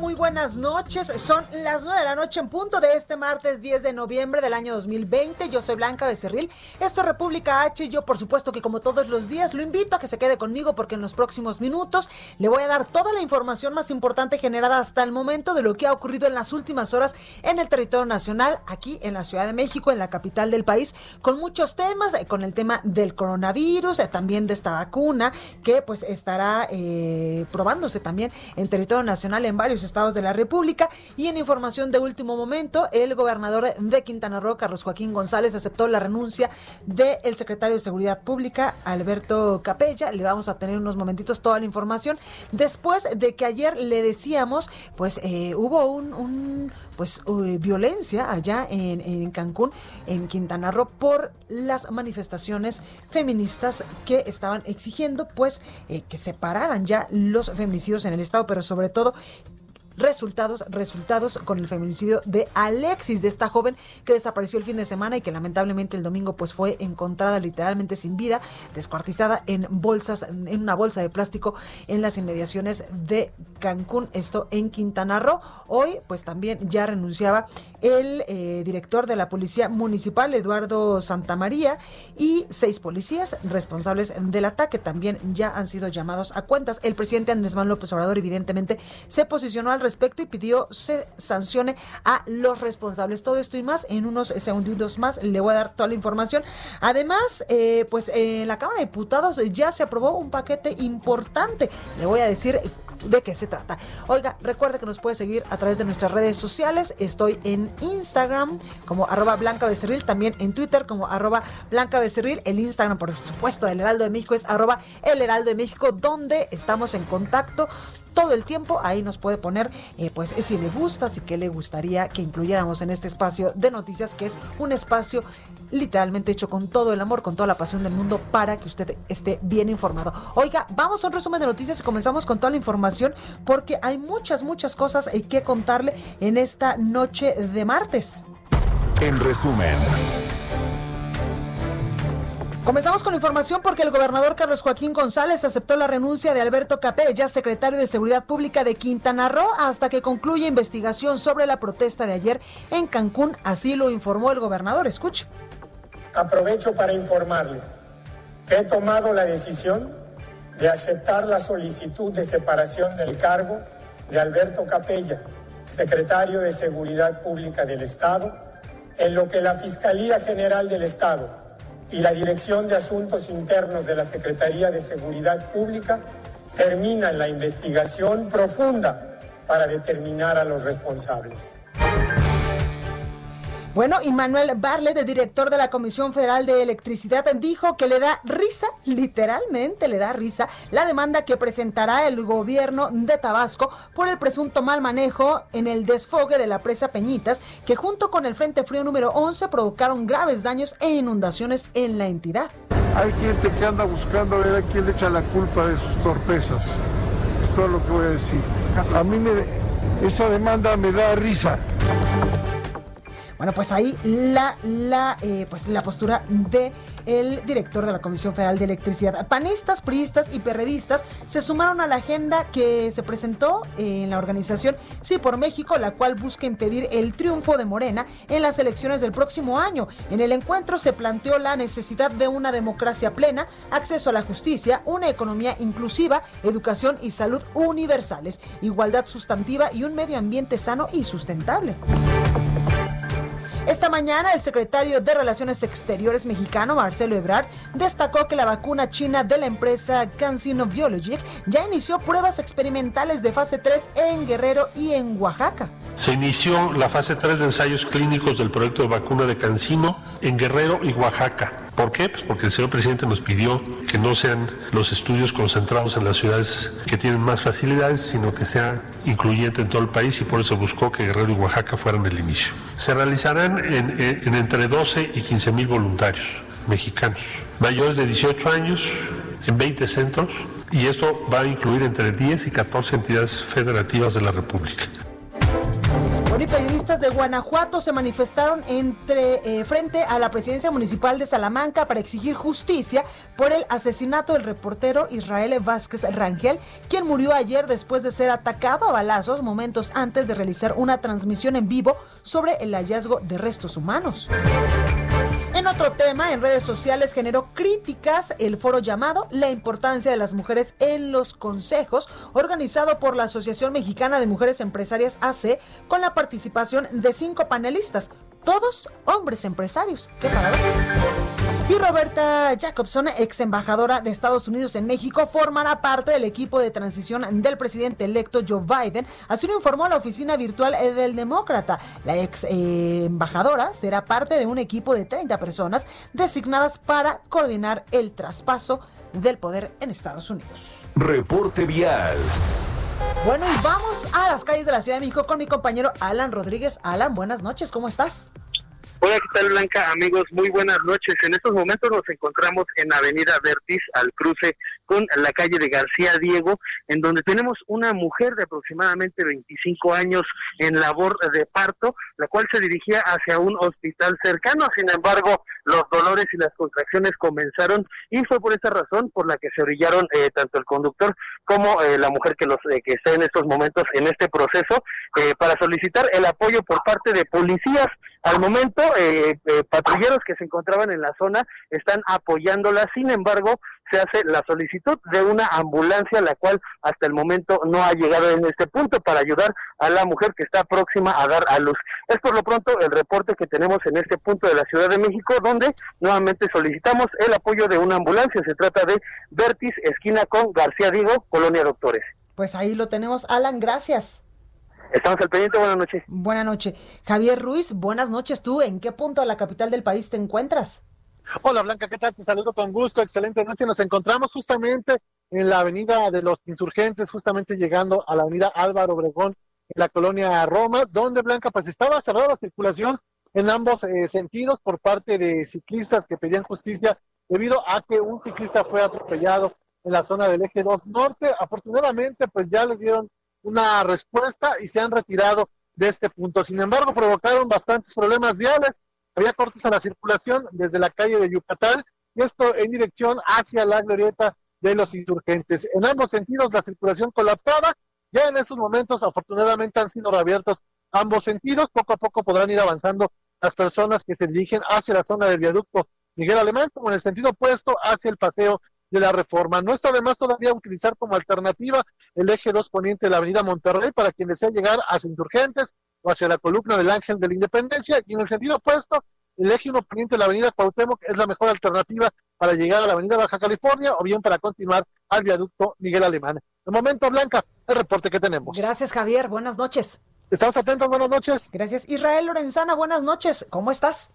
muy buenas noches. Son las 9 de la noche en punto de este martes 10 de noviembre del año 2020. Yo soy Blanca Becerril. Esto es República H yo, por supuesto, que como todos los días, lo invito a que se quede conmigo porque en los próximos minutos le voy a dar toda la información más importante generada hasta el momento de lo que ha ocurrido en las últimas horas en el territorio nacional, aquí en la Ciudad de México, en la capital del país, con muchos temas, eh, con el tema del coronavirus, eh, también de esta vacuna que pues estará eh, probándose también en territorio nacional en varios estados de la República. Y en información de último momento, el gobernador de Quintana Roo, Carlos Joaquín González, aceptó la renuncia del secretario de Seguridad Pública, Alberto Capella. Le vamos a tener unos momentitos toda la información. Después de que ayer le decíamos, pues eh, hubo un, pues violencia allá en, en, Cancún, en Quintana Roo, por las manifestaciones feministas que estaban exigiendo, pues, eh, que se pararan ya los feminicidios en el estado, pero sobre todo resultados, resultados con el feminicidio de Alexis, de esta joven que desapareció el fin de semana y que lamentablemente el domingo pues fue encontrada literalmente sin vida, descuartizada en bolsas, en una bolsa de plástico en las inmediaciones de Cancún, esto en Quintana Roo. Hoy pues también ya renunciaba el eh, director de la Policía Municipal, Eduardo Santamaría, y seis policías responsables del ataque también ya han sido llamados a cuentas. El presidente Andrés Manuel López Obrador evidentemente se posicionó al respecto y pidió se sancione a los responsables. Todo esto y más en unos segundos más le voy a dar toda la información. Además, eh, pues en la Cámara de Diputados ya se aprobó un paquete importante. Le voy a decir de qué se trata. Oiga, recuerde que nos puede seguir a través de nuestras redes sociales. Estoy en Instagram como arroba Blanca Becerril, también en Twitter como arroba Blanca Becerril. El Instagram, por supuesto, del Heraldo de México es arroba El Heraldo de México, donde estamos en contacto todo el tiempo. Ahí nos puede poner, eh, pues, si le gusta, si que le gustaría que incluyéramos en este espacio de noticias, que es un espacio literalmente hecho con todo el amor, con toda la pasión del mundo, para que usted esté bien informado. Oiga, vamos a un resumen de noticias y comenzamos con toda la información, porque hay muchas, muchas cosas eh, que contarle en esta noche de martes. En resumen. Comenzamos con información porque el gobernador Carlos Joaquín González aceptó la renuncia de Alberto Capella, secretario de Seguridad Pública de Quintana Roo, hasta que concluya investigación sobre la protesta de ayer en Cancún. Así lo informó el gobernador. Escuche. Aprovecho para informarles que he tomado la decisión de aceptar la solicitud de separación del cargo de Alberto Capella, secretario de Seguridad Pública del Estado, en lo que la Fiscalía General del Estado y la Dirección de Asuntos Internos de la Secretaría de Seguridad Pública terminan la investigación profunda para determinar a los responsables. Bueno, y Manuel Barlet, director de la Comisión Federal de Electricidad, dijo que le da risa, literalmente le da risa, la demanda que presentará el gobierno de Tabasco por el presunto mal manejo en el desfogue de la presa Peñitas, que junto con el Frente Frío número 11 provocaron graves daños e inundaciones en la entidad. Hay gente que anda buscando a ver a quién le echa la culpa de sus torpezas. Es todo lo que voy a decir. A mí me, esa demanda me da risa. Bueno, pues ahí la, la, eh, pues la postura de el director de la Comisión Federal de Electricidad. Panistas, priistas y perredistas se sumaron a la agenda que se presentó en la organización Sí por México, la cual busca impedir el triunfo de Morena en las elecciones del próximo año. En el encuentro se planteó la necesidad de una democracia plena, acceso a la justicia, una economía inclusiva, educación y salud universales, igualdad sustantiva y un medio ambiente sano y sustentable. Esta mañana el secretario de Relaciones Exteriores mexicano, Marcelo Ebrard, destacó que la vacuna china de la empresa CanSino Biologic ya inició pruebas experimentales de fase 3 en Guerrero y en Oaxaca. Se inició la fase 3 de ensayos clínicos del proyecto de vacuna de CanSino en Guerrero y Oaxaca. ¿Por qué? Pues porque el señor presidente nos pidió que no sean los estudios concentrados en las ciudades que tienen más facilidades, sino que sea incluyente en todo el país y por eso buscó que Guerrero y Oaxaca fueran el inicio. Se realizarán en, en entre 12 y 15 mil voluntarios mexicanos, mayores de 18 años, en 20 centros, y esto va a incluir entre 10 y 14 entidades federativas de la República. Y periodistas de Guanajuato se manifestaron eh, frente a la presidencia municipal de Salamanca para exigir justicia por el asesinato del reportero Israel Vázquez Rangel, quien murió ayer después de ser atacado a balazos momentos antes de realizar una transmisión en vivo sobre el hallazgo de restos humanos. En otro tema, en redes sociales generó críticas el foro llamado La importancia de las mujeres en los consejos, organizado por la Asociación Mexicana de Mujeres Empresarias AC, con la participación de cinco panelistas, todos hombres empresarios. ¡Qué paradoja! Y Roberta Jacobson, ex embajadora de Estados Unidos en México, formará parte del equipo de transición del presidente electo Joe Biden. Así lo informó la oficina virtual del Demócrata. La ex eh, embajadora será parte de un equipo de 30 personas designadas para coordinar el traspaso del poder en Estados Unidos. Reporte vial. Bueno, y vamos a las calles de la Ciudad de México con mi compañero Alan Rodríguez. Alan, buenas noches, ¿cómo estás? Hola, ¿qué tal Blanca? Amigos, muy buenas noches. En estos momentos nos encontramos en Avenida Vertis, al cruce con la calle de García Diego, en donde tenemos una mujer de aproximadamente 25 años en labor de parto, la cual se dirigía hacia un hospital cercano. Sin embargo, los dolores y las contracciones comenzaron y fue por esa razón por la que se orillaron eh, tanto el conductor como eh, la mujer que, los, eh, que está en estos momentos en este proceso para solicitar el apoyo por parte de policías. Al momento, patrulleros que se encontraban en la zona están apoyándola, sin embargo, se hace la solicitud de una ambulancia, la cual hasta el momento no ha llegado en este punto para ayudar a la mujer que está próxima a dar a luz. Es por lo pronto el reporte que tenemos en este punto de la Ciudad de México, donde nuevamente solicitamos el apoyo de una ambulancia. Se trata de Vertis, esquina con García Diego, Colonia Doctores. Pues ahí lo tenemos, Alan, gracias. Estamos al pendiente, buenas noches. Buenas noches. Javier Ruiz, buenas noches. ¿Tú en qué punto de la capital del país te encuentras? Hola Blanca, ¿qué tal? Te saludo con gusto, excelente noche. Nos encontramos justamente en la avenida de los insurgentes, justamente llegando a la avenida Álvaro Obregón, en la colonia Roma, donde Blanca pues estaba cerrada la circulación en ambos eh, sentidos por parte de ciclistas que pedían justicia debido a que un ciclista fue atropellado en la zona del eje 2 norte. Afortunadamente pues ya les dieron una respuesta y se han retirado de este punto. Sin embargo, provocaron bastantes problemas viales había cortes a la circulación desde la calle de Yucatán y esto en dirección hacia la glorieta de los insurgentes. En ambos sentidos la circulación colapsada. Ya en estos momentos afortunadamente han sido reabiertos ambos sentidos. Poco a poco podrán ir avanzando las personas que se dirigen hacia la zona del viaducto Miguel Alemán, como en el sentido opuesto hacia el paseo de la reforma. No está de más todavía utilizar como alternativa el eje 2 poniente de la avenida Monterrey para quien desea llegar a insurgentes hacia la columna del Ángel de la Independencia y en el sentido opuesto, el eje 1 poniente de la avenida Cuauhtémoc es la mejor alternativa para llegar a la avenida Baja California o bien para continuar al viaducto Miguel Alemán. De momento, Blanca, el reporte que tenemos. Gracias, Javier. Buenas noches. Estamos atentos. Buenas noches. Gracias. Israel Lorenzana, buenas noches. ¿Cómo estás?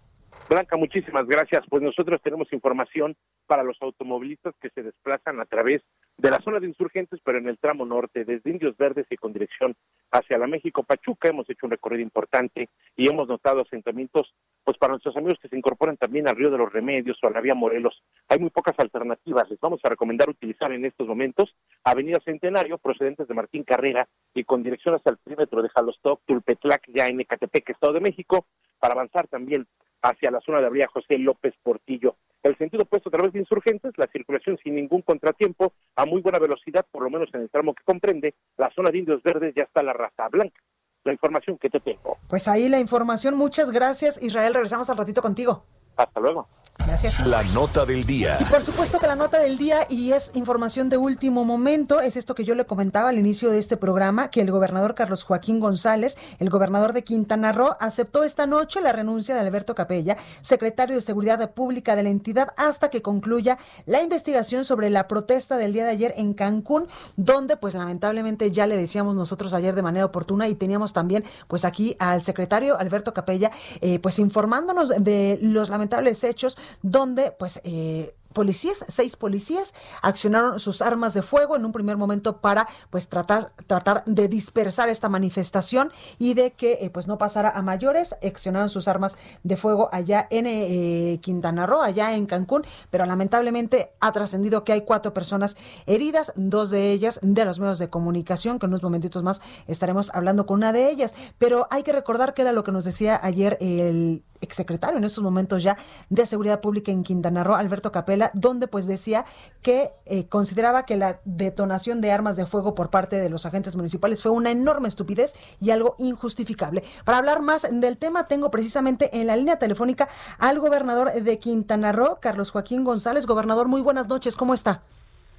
Blanca, muchísimas gracias. Pues nosotros tenemos información para los automovilistas que se desplazan a través de la zona de insurgentes, pero en el tramo norte, desde Indios Verdes y con dirección hacia la México Pachuca. Hemos hecho un recorrido importante y hemos notado asentamientos, pues para nuestros amigos que se incorporan también al Río de los Remedios o a la Vía Morelos. Hay muy pocas alternativas. Les vamos a recomendar utilizar en estos momentos Avenida Centenario, procedentes de Martín Carrera y con dirección hacia el perímetro de Jalostoc, Tulpetlac, ya en Ecatepec, Estado de México, para avanzar también hacia la zona de Avenida José López Portillo el sentido opuesto a través de insurgentes, la circulación sin ningún contratiempo, a muy buena velocidad, por lo menos en el tramo que comprende, la zona de Indios Verdes ya está la raza blanca. La información que te tengo. Pues ahí la información, muchas gracias Israel, regresamos al ratito contigo. Hasta luego. Gracias. La nota del día. Y por supuesto que la nota del día y es información de último momento, es esto que yo le comentaba al inicio de este programa, que el gobernador Carlos Joaquín González, el gobernador de Quintana Roo, aceptó esta noche la renuncia de Alberto Capella, secretario de Seguridad Pública de la entidad, hasta que concluya la investigación sobre la protesta del día de ayer en Cancún, donde pues lamentablemente ya le decíamos nosotros ayer de manera oportuna y teníamos también pues aquí al secretario Alberto Capella eh, pues informándonos de los lamentables hechos donde pues eh, policías, seis policías, accionaron sus armas de fuego en un primer momento para pues tratar, tratar de dispersar esta manifestación y de que eh, pues no pasara a mayores, accionaron sus armas de fuego allá en eh, Quintana Roo, allá en Cancún, pero lamentablemente ha trascendido que hay cuatro personas heridas, dos de ellas de los medios de comunicación, que en unos momentitos más estaremos hablando con una de ellas, pero hay que recordar que era lo que nos decía ayer el exsecretario en estos momentos ya de Seguridad Pública en Quintana Roo, Alberto Donde pues decía que eh, consideraba que la detonación de armas de fuego por parte de los agentes municipales fue una enorme estupidez y algo injustificable. Para hablar más del tema, tengo precisamente en la línea telefónica al gobernador de Quintana Roo, Carlos Joaquín González. Gobernador, muy buenas noches, ¿cómo está?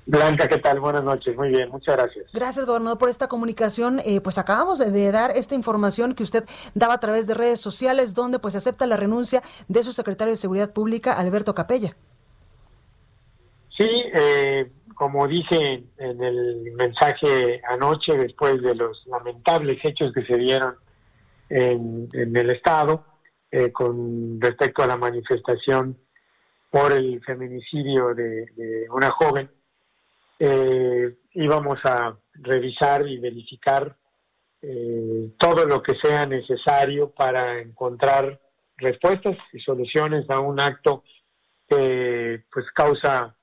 Blanca, ¿qué tal? Buenas noches. Muy bien, muchas gracias. Gracias, gobernador, por esta comunicación. Eh, pues acabamos de, dar esta información que usted daba a través de redes sociales, donde pues acepta la renuncia de su secretario de Seguridad Pública, Alberto Capella. Sí, eh, como dije en el mensaje anoche, después de los lamentables hechos que se dieron en, el Estado eh, con respecto a la manifestación por el feminicidio de una joven, eh, íbamos a revisar y verificar todo lo que sea necesario para encontrar respuestas y soluciones a un acto que pues causa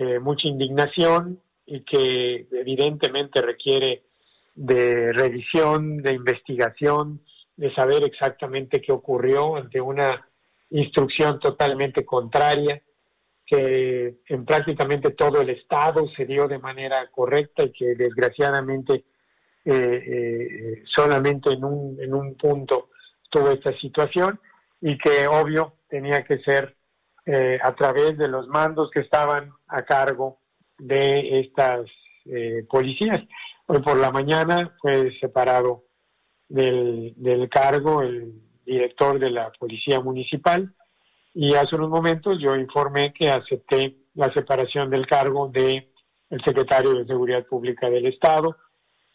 eh, mucha indignación y que evidentemente requiere de revisión, de investigación, de saber exactamente qué ocurrió ante una instrucción totalmente contraria que en prácticamente todo el estado se dio de manera correcta y que desgraciadamente eh, eh, solamente en un, en un punto tuvo esta situación y que obvio tenía que ser eh, a través de los mandos que estaban a cargo de estas policías. Hoy por la mañana fue separado del, del cargo el director de la Policía Municipal, y hace unos momentos yo informé que acepté la separación del cargo de el secretario de Seguridad Pública del Estado,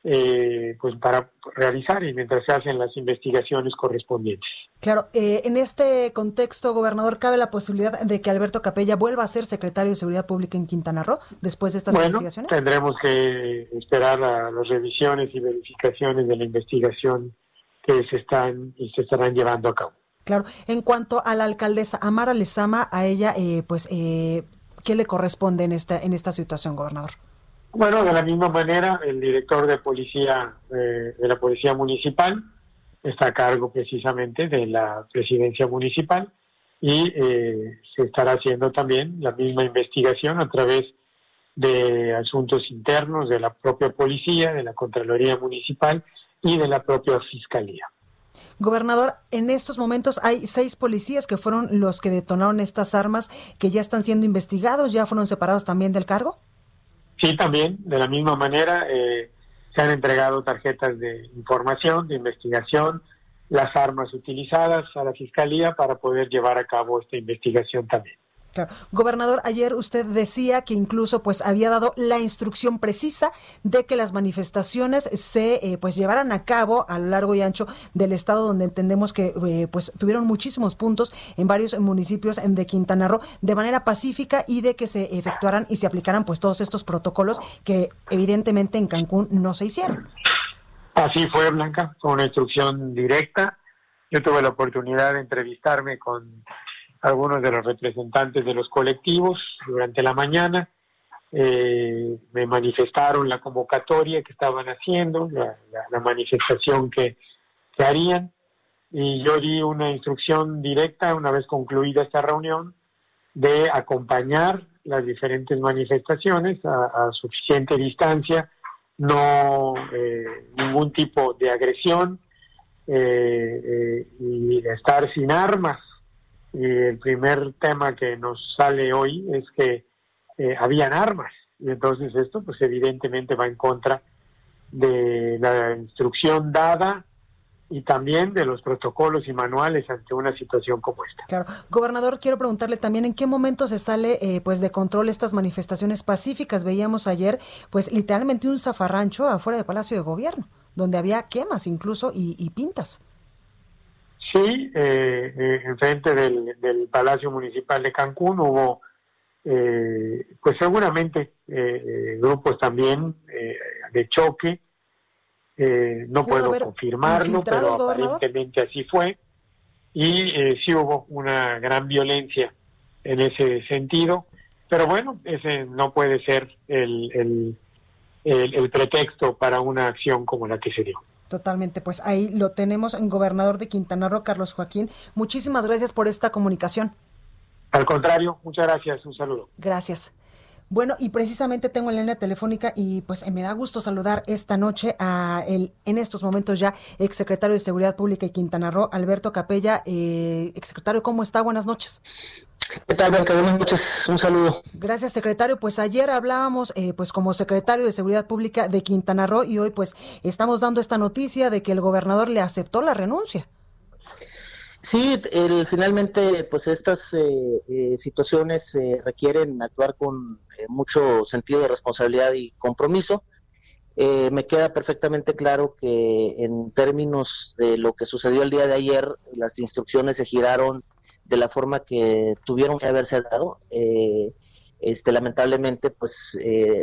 eh, pues para realizar y mientras se hacen las investigaciones correspondientes. Claro, eh, en este contexto, gobernador, ¿cabe la posibilidad de que Alberto Capella vuelva a ser secretario de Seguridad Pública en Quintana Roo después de estas bueno, investigaciones? Tendremos que esperar a las revisiones y verificaciones de la investigación que se están y se estarán llevando a cabo. Claro, en cuanto a la alcaldesa Amara Lezama, a ella, eh, pues, eh, ¿qué le corresponde en esta, en esta situación, gobernador? Bueno, de la misma manera, el director de policía eh, de la policía municipal está a cargo precisamente de la presidencia municipal y eh, se estará haciendo también la misma investigación a través de asuntos internos de la propia policía, de la Contraloría Municipal y de la propia Fiscalía. Gobernador, en estos momentos hay seis policías que fueron los que detonaron estas armas que ya están siendo investigados, ya fueron separados también del cargo. Sí, también, de la misma manera, eh, se han entregado tarjetas de información, de investigación, las armas utilizadas a la Fiscalía para poder llevar a cabo esta investigación también. Gobernador, ayer usted decía que incluso pues había dado la instrucción precisa de que las manifestaciones se eh, pues llevaran a cabo a lo largo y ancho del estado donde entendemos que eh, pues tuvieron muchísimos puntos en varios municipios de Quintana Roo de manera pacífica y de que se efectuaran y se aplicaran pues todos estos protocolos que evidentemente en Cancún no se hicieron. Así fue, Blanca, con una instrucción directa. Yo tuve la oportunidad de entrevistarme con algunos de los representantes de los colectivos durante la mañana. Eh, me manifestaron la convocatoria que estaban haciendo, la, manifestación que, harían, y yo di una instrucción directa una vez concluida esta reunión de acompañar las diferentes manifestaciones a, suficiente distancia, no eh, ningún tipo de agresión eh, y estar sin armas y el primer tema que nos sale hoy es que eh, habían armas y entonces esto pues evidentemente va en contra de la instrucción dada y también de los protocolos y manuales ante una situación como esta. Claro, gobernador, quiero preguntarle también en qué momento se sale eh, pues de control estas manifestaciones pacíficas. Veíamos ayer pues literalmente un zafarrancho afuera del Palacio de Gobierno, donde había quemas incluso y, pintas. Sí, eh, eh, enfrente del, del, Palacio Municipal de Cancún hubo eh, pues seguramente grupos también de choque eh, no puedo confirmarlo, pero aparentemente así fue. Y eh, sí hubo una gran violencia en ese sentido. Pero bueno, ese no puede ser el, el, el, pretexto para una acción como la que se dio. Totalmente, pues ahí lo tenemos en gobernador de Quintana Roo, Carlos Joaquín. Muchísimas gracias por esta comunicación. Al contrario, muchas gracias, un saludo. Gracias. Bueno, y precisamente tengo en línea telefónica y pues me da gusto saludar esta noche a el, en estos momentos ya, exsecretario de Seguridad Pública de Quintana Roo, Alberto Capella. Eh, exsecretario, ¿cómo está? Buenas noches. ¿Qué tal, Blanca? Buenas noches, un saludo. Gracias, secretario. Pues ayer hablábamos, eh, pues como secretario de Seguridad Pública de Quintana Roo y hoy pues estamos dando esta noticia de que el gobernador le aceptó la renuncia. Sí, el, finalmente, pues estas eh, eh, situaciones eh, requieren actuar con mucho sentido de responsabilidad y compromiso. me queda perfectamente claro que en términos de lo que sucedió el día de ayer, las instrucciones se giraron de la forma que tuvieron que haberse dado. este, lamentablemente, pues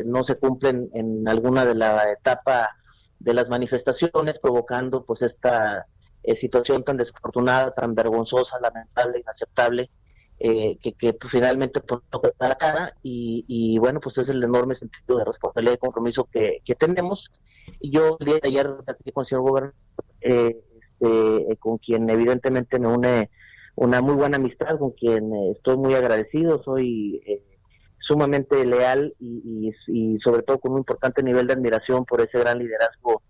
no se cumplen en alguna de la etapa de las manifestaciones, provocando pues esta eh, situación tan desafortunada, tan vergonzosa, lamentable, inaceptable, eh, que, que pues, finalmente pues, toca la cara y, bueno, pues es el enorme sentido de responsabilidad y compromiso que, tenemos. Yo el día de ayer con el señor gobernador, eh, este, con quien evidentemente me une una muy buena amistad, con quien estoy muy agradecido, soy sumamente leal y, y, sobre todo con un importante nivel de admiración por ese gran liderazgo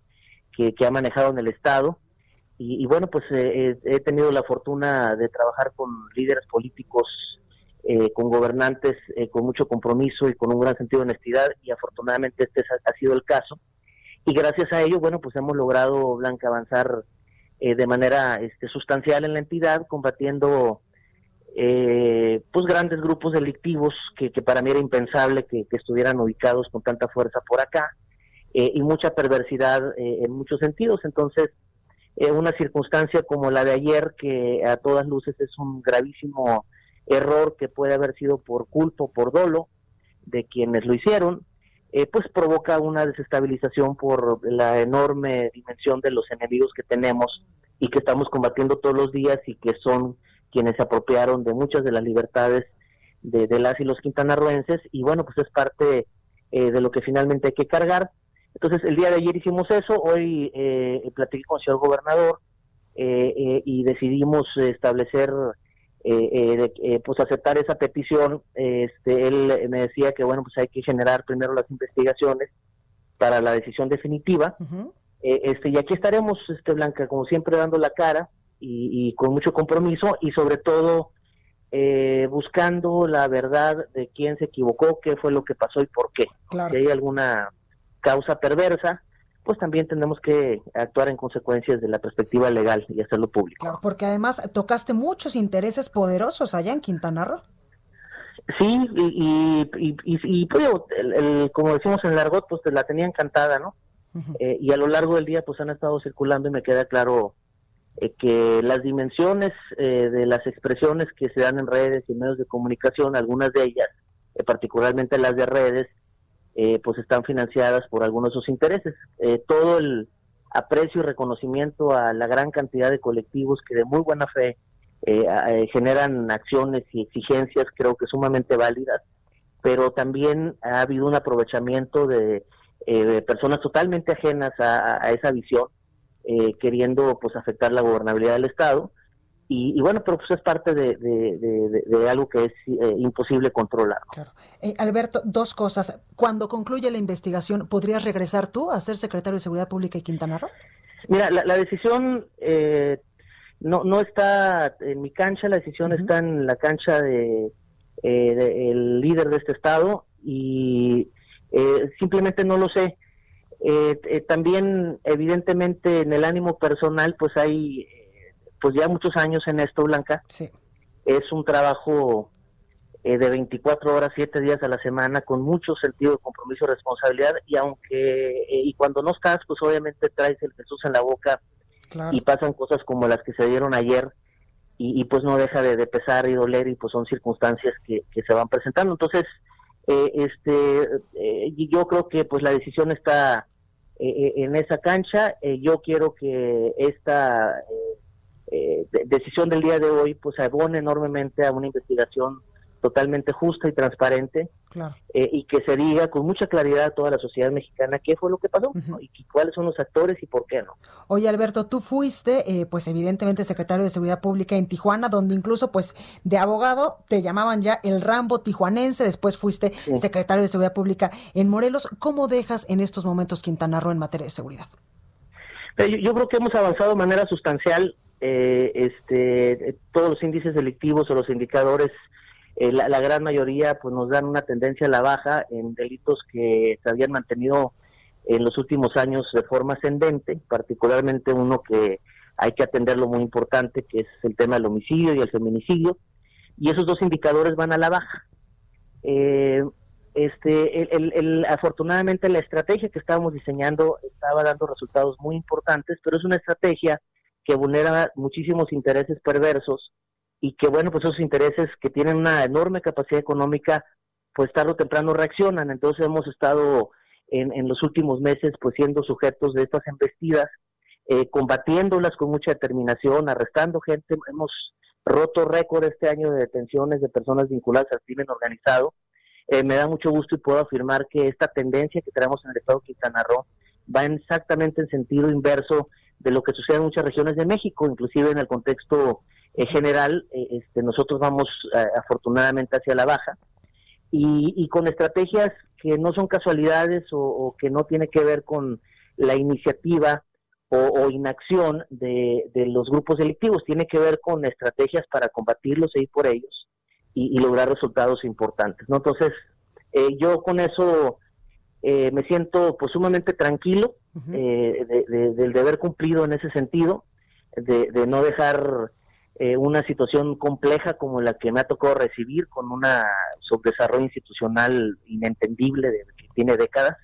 que, que ha manejado en el Estado. Y, bueno, pues eh, he tenido la fortuna de trabajar con líderes políticos, eh, con gobernantes eh, con mucho compromiso y con un gran sentido de honestidad y afortunadamente este ha, sido el caso. Y gracias a ello, bueno, pues hemos logrado, Blanca, avanzar de manera este, sustancial en la entidad, combatiendo pues grandes grupos delictivos que, para mí era impensable que, estuvieran ubicados con tanta fuerza por acá y mucha perversidad en muchos sentidos. Entonces, eh, una circunstancia como la de ayer, que a todas luces es un gravísimo error que puede haber sido por culpa o por dolo de quienes lo hicieron, eh, pues provoca una desestabilización por la enorme dimensión de los enemigos que tenemos y que estamos combatiendo todos los días y que son quienes se apropiaron de muchas de las libertades de, las y los quintanarroenses. Y bueno, pues es parte eh, de lo que finalmente hay que cargar. Entonces, el día de ayer hicimos eso, hoy eh, platiqué con el señor gobernador eh, eh, y decidimos establecer, eh, pues aceptar esa petición. Este, él me decía que, bueno, pues hay que generar primero las investigaciones para la decisión definitiva. este, y aquí estaremos, este, Blanca, como siempre, dando la cara y, con mucho compromiso y sobre todo buscando la verdad de quién se equivocó, qué fue lo que pasó y por qué. Si hay alguna causa perversa, pues también tenemos que actuar en consecuencias de la perspectiva legal y hacerlo público. Claro, porque además tocaste muchos intereses poderosos allá en Quintana Roo. Sí, y, y, y, pues, el, como decimos en el argot, pues la tenía encantada, ¿no? Eh, y a lo largo del día pues han estado circulando y me queda claro eh, que las dimensiones eh, de las expresiones que se dan en redes y medios de comunicación, algunas de ellas, particularmente las de redes, eh, pues están financiadas por algunos de sus intereses. Eh, todo el aprecio y reconocimiento a la gran cantidad de colectivos que de muy buena fe eh, generan acciones y exigencias, creo que sumamente válidas, pero también ha habido un aprovechamiento de, personas totalmente ajenas a, a esa visión, queriendo pues afectar la gobernabilidad del Estado y, bueno, pero pues es parte de, algo que es eh, imposible controlar. Eh, Alberto, dos cosas. Cuando concluye la investigación, ¿podrías regresar tú a ser secretario de Seguridad Pública de Quintana Roo? Mira, la, decisión eh, no, no está en mi cancha, la decisión está en la cancha de, eh, el líder de este estado y eh, simplemente no lo sé. Eh, eh, también, evidentemente, en el ánimo personal, pues hay, pues ya muchos años en esto, Blanca. Sí. Es un trabajo de 24 horas, 7 días a la semana, con mucho sentido de compromiso y responsabilidad. Y aunque, y cuando no estás, pues obviamente traes el Jesús en la boca y pasan cosas como las que se dieron ayer. Y, pues no deja de, pesar y doler y pues son circunstancias que, que se van presentando. Entonces, eh, este, eh, yo creo que pues la decisión está eh, en esa cancha. yo quiero que esta decisión del día de hoy pues abone enormemente a una investigación totalmente justa y transparente eh, y que se diga con mucha claridad a toda la sociedad mexicana qué fue lo que pasó y cuáles son los actores y por qué no. Oye Alberto, tú fuiste eh, pues evidentemente secretario de Seguridad Pública en Tijuana, donde incluso pues de abogado te llamaban ya el Rambo tijuanense, después fuiste secretario de Seguridad Pública en Morelos. ¿Cómo dejas en estos momentos Quintana Roo en materia de seguridad? Eh, yo, creo que hemos avanzado de manera sustancial. Este, todos los índices delictivos o los indicadores eh, la, gran mayoría pues nos dan una tendencia a la baja en delitos que se habían mantenido en los últimos años de forma ascendente, particularmente uno que hay que atenderlo muy importante, que es el tema del homicidio y el feminicidio, y esos dos indicadores van a la baja. Eh, este, el, afortunadamente la estrategia que estábamos diseñando estaba dando resultados muy importantes, pero es una estrategia que vulnera muchísimos intereses perversos y que bueno, pues esos intereses que tienen una enorme capacidad económica, pues tarde o temprano reaccionan. Entonces hemos estado en, en los últimos meses pues siendo sujetos de estas embestidas, eh, combatiéndolas con mucha determinación, arrestando gente. Hemos roto récord este año de detenciones de personas vinculadas al crimen organizado. Eh, me da mucho gusto y puedo afirmar que esta tendencia que tenemos en el estado de Quintana Roo va exactamente en sentido inverso de lo que sucede en muchas regiones de México, inclusive en el contexto en general, eh, este, nosotros vamos eh, afortunadamente hacia la baja y, con estrategias que no son casualidades o, que no tiene que ver con la iniciativa o, inacción de, los grupos delictivos, tiene que ver con estrategias para combatirlos e ir por ellos y, lograr resultados importantes. ¿no? Entonces, eh, yo con eso me siento pues sumamente tranquilo del deber cumplido en ese sentido, de, de no dejar eh, una situación compleja como la que me ha tocado recibir con un subdesarrollo institucional inentendible de, que tiene décadas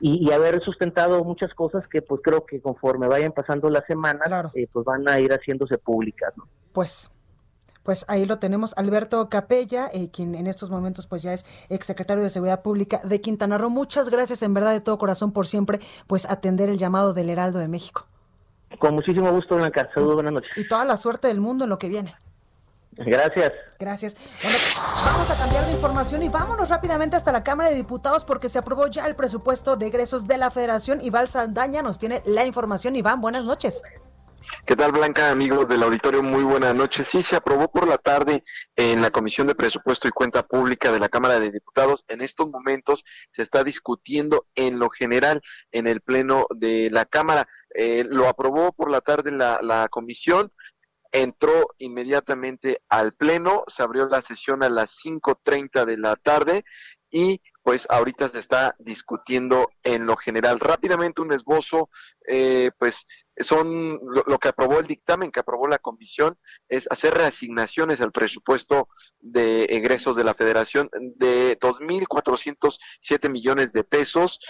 y, haber sustentado muchas cosas que pues creo que conforme vayan pasando las semanas eh, pues van a ir haciéndose públicas ¿no? pues pues ahí lo tenemos, Alberto Capella, eh, quien en estos momentos pues ya es exsecretario de Seguridad Pública de Quintana Roo. Muchas gracias en verdad de todo corazón por siempre pues atender el llamado del Heraldo de México. Con muchísimo gusto, Blanca. Saludos, buenas noches. Y toda la suerte del mundo en lo que viene. Gracias. Gracias. Bueno, vamos a cambiar de información y vámonos rápidamente hasta la Cámara de Diputados porque se aprobó ya el presupuesto de egresos de la Federación. Iván Saldaña nos tiene la información. Iván, buenas noches. ¿Qué tal, Blanca, amigos del auditorio? Muy buenas noches. Sí, se aprobó por la tarde en la Comisión de Presupuesto y Cuenta Pública de la Cámara de Diputados. En estos momentos se está discutiendo en lo general en el Pleno de la Cámara. Eh, lo aprobó por la tarde la, la comisión, entró inmediatamente al Pleno, se abrió la sesión a las 5.30 de la tarde y pues ahorita se está discutiendo en lo general. Rápidamente un esbozo, eh, pues son lo, que aprobó el dictamen, que aprobó la comisión, es hacer reasignaciones al presupuesto de egresos de la federación de 2.407 millones de pesos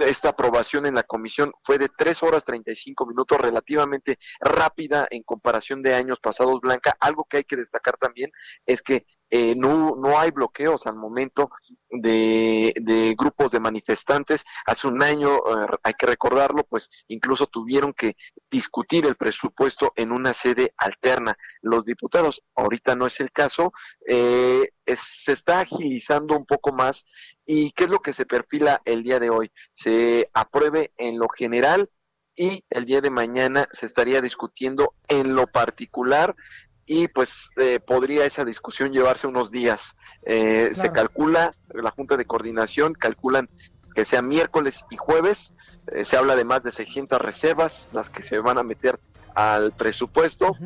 esta aprobación en la comisión fue de 3 horas 35 minutos, relativamente rápida en comparación de años pasados, Blanca. Algo que hay que destacar también es que eh, no, no hay bloqueos al momento de, grupos de manifestantes. Hace un año, eh, hay que recordarlo, pues incluso tuvieron que discutir el presupuesto en una sede alterna. Los diputados, ahorita no es el caso, eh, se está agilizando un poco más. ¿Y qué es lo que se perfila el día de hoy? Se apruebe en lo general y el día de mañana se estaría discutiendo en lo particular y pues eh, podría esa discusión llevarse unos días. Eh, se calcula, la Junta de Coordinación calculan que sea miércoles y jueves, eh, se habla de más de 600 reservas, las que se van a meter al presupuesto,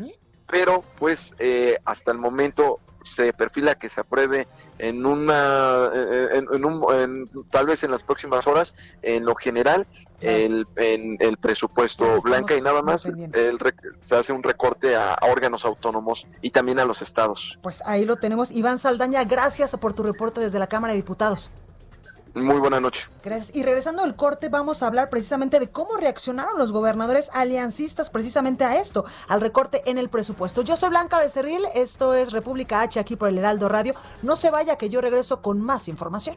pero pues eh, hasta el momento se perfila que se apruebe en una en, un, tal vez en las próximas horas en lo general el, en el presupuesto blanca y nada más el, se hace un recorte a, órganos autónomos y también a los estados. Pues ahí lo tenemos. Iván Saldaña, gracias por tu reporte desde la Cámara de Diputados. Muy buena noche. Gracias. Y regresando al corte, vamos a hablar precisamente de cómo reaccionaron los gobernadores aliancistas precisamente a esto, al recorte en el presupuesto. Yo soy Blanca Becerril, esto es República H aquí por el Heraldo Radio. No se vaya que yo regreso con más información.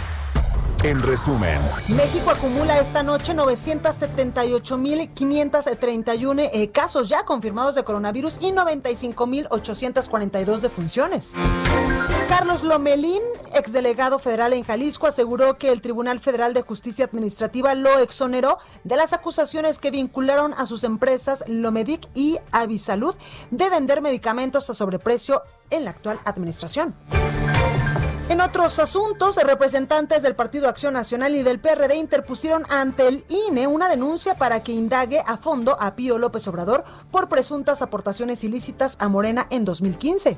en resumen, México acumula esta noche 978.531 eh, casos ya confirmados de coronavirus y 95.842 defunciones. Carlos Lomelín, exdelegado federal en Jalisco, aseguró que el Tribunal Federal de Justicia Administrativa lo exoneró de las acusaciones que vincularon a sus empresas Lomedic y Avisalud de vender medicamentos a sobreprecio en la actual administración. En otros asuntos, representantes del Partido Acción Nacional y del PRD interpusieron ante el INE una denuncia para que indague a fondo a Pío López Obrador por presuntas aportaciones ilícitas a Morena en 2015.